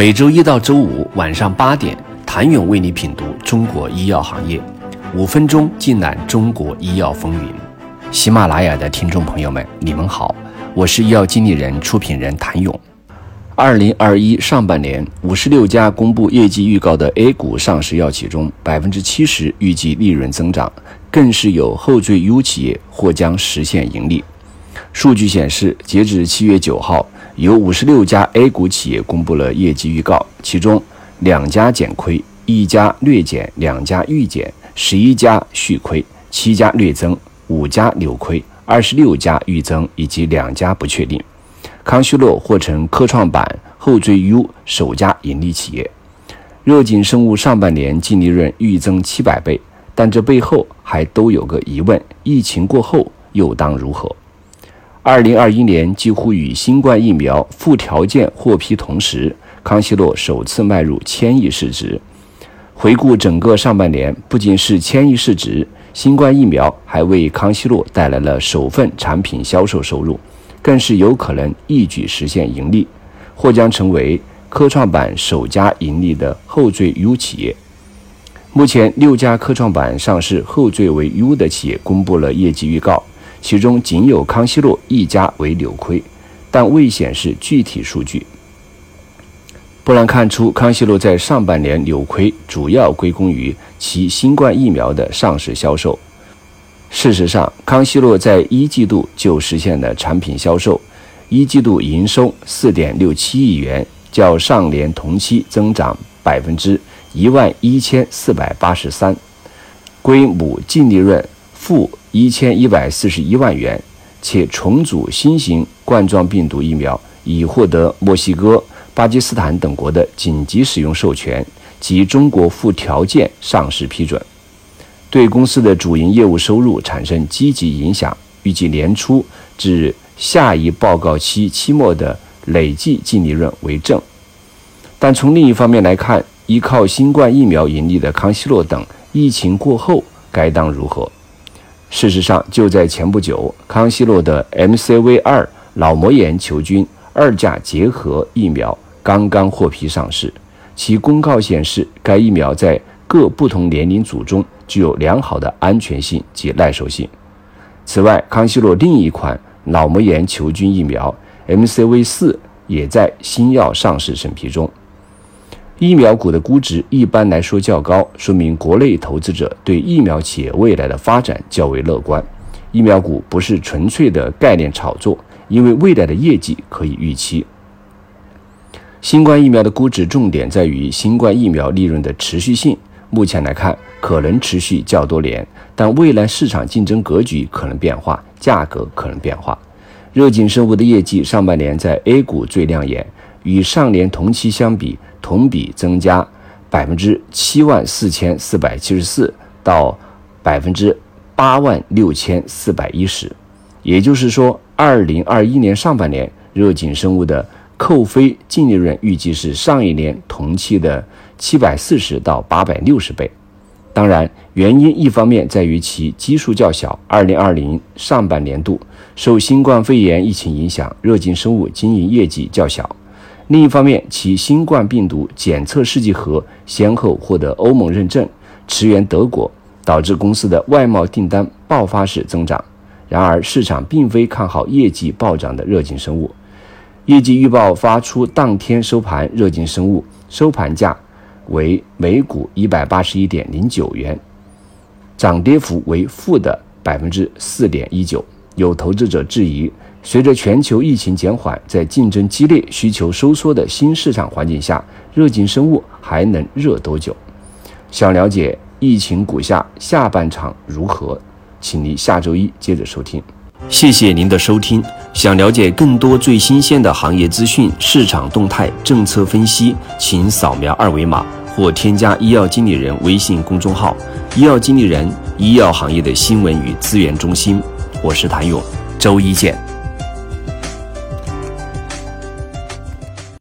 每周一到周五晚上八点，谭勇为你品读中国医药行业，五分钟尽览中国医药风云。喜马拉雅的听众朋友们，你们好，我是医药经理人、出品人谭勇。二零二一上半年，五十六家公布业绩预告的 A 股上市药企中，百分之七十预计利润增长，更是有后缀 U 企业或将实现盈利。数据显示，截至七月九号。有五十六家 A 股企业公布了业绩预告，其中两家减亏，一家略减，两家预减，十一家续亏，七家略增，五家扭亏，二十六家预增，以及两家不确定。康希诺或成科创板后缀 U 首家盈利企业。热景生物上半年净利润预增七百倍，但这背后还都有个疑问：疫情过后又当如何？二零二一年几乎与新冠疫苗附条件获批同时，康希诺首次迈入千亿市值。回顾整个上半年，不仅是千亿市值，新冠疫苗还为康希诺带来了首份产品销售收入，更是有可能一举实现盈利，或将成为科创板首家盈利的后缀 U 企业。目前，六家科创板上市后缀为 U 的企业公布了业绩预告。其中仅有康希诺一家为扭亏，但未显示具体数据。不难看出，康希诺在上半年扭亏主要归功于其新冠疫苗的上市销售。事实上，康希诺在一季度就实现了产品销售，一季度营收四点六七亿元，较上年同期增长百分之一万一千四百八十三，归母净利润负。一千一百四十一万元，且重组新型冠状病毒疫苗已获得墨西哥、巴基斯坦等国的紧急使用授权及中国附条件上市批准，对公司的主营业务收入产生积极影响。预计年初至下一报告期期末的累计净利润为正。但从另一方面来看，依靠新冠疫苗盈利的康希诺等，疫情过后该当如何？事实上，就在前不久，康希诺的 MCV 二脑膜炎球菌二价结合疫苗刚刚获批上市。其公告显示，该疫苗在各不同年龄组中具有良好的安全性及耐受性。此外，康希诺另一款脑膜炎球菌疫苗 MCV 四也在新药上市审批中。疫苗股的估值一般来说较高，说明国内投资者对疫苗企业未来的发展较为乐观。疫苗股不是纯粹的概念炒作，因为未来的业绩可以预期。新冠疫苗的估值重点在于新冠疫苗利润的持续性，目前来看可能持续较多年，但未来市场竞争格局可能变化，价格可能变化。热景生物的业绩上半年在 A 股最亮眼，与上年同期相比。同比增加百分之七万四千四百七十四到百分之八万六千四百一十，也就是说，二零二一年上半年热景生物的扣非净利润预计是上一年同期的七百四十到八百六十倍。当然，原因一方面在于其基数较小，二零二零上半年度受新冠肺炎疫情影响，热景生物经营业绩较小。另一方面，其新冠病毒检测试剂盒先后获得欧盟认证，驰援德国，导致公司的外贸订单爆发式增长。然而，市场并非看好业绩暴涨的热景生物。业绩预报发出当天收盘，热景生物收盘价为每股一百八十一点零九元，涨跌幅为负的百分之四点一九。有投资者质疑。随着全球疫情减缓，在竞争激烈、需求收缩的新市场环境下，热景生物还能热多久？想了解疫情股下下半场如何，请您下周一接着收听。谢谢您的收听。想了解更多最新鲜的行业资讯、市场动态、政策分析，请扫描二维码或添加医药经理人微信公众号“医药经理人”——医药行业的新闻与资源中心。我是谭勇，周一见。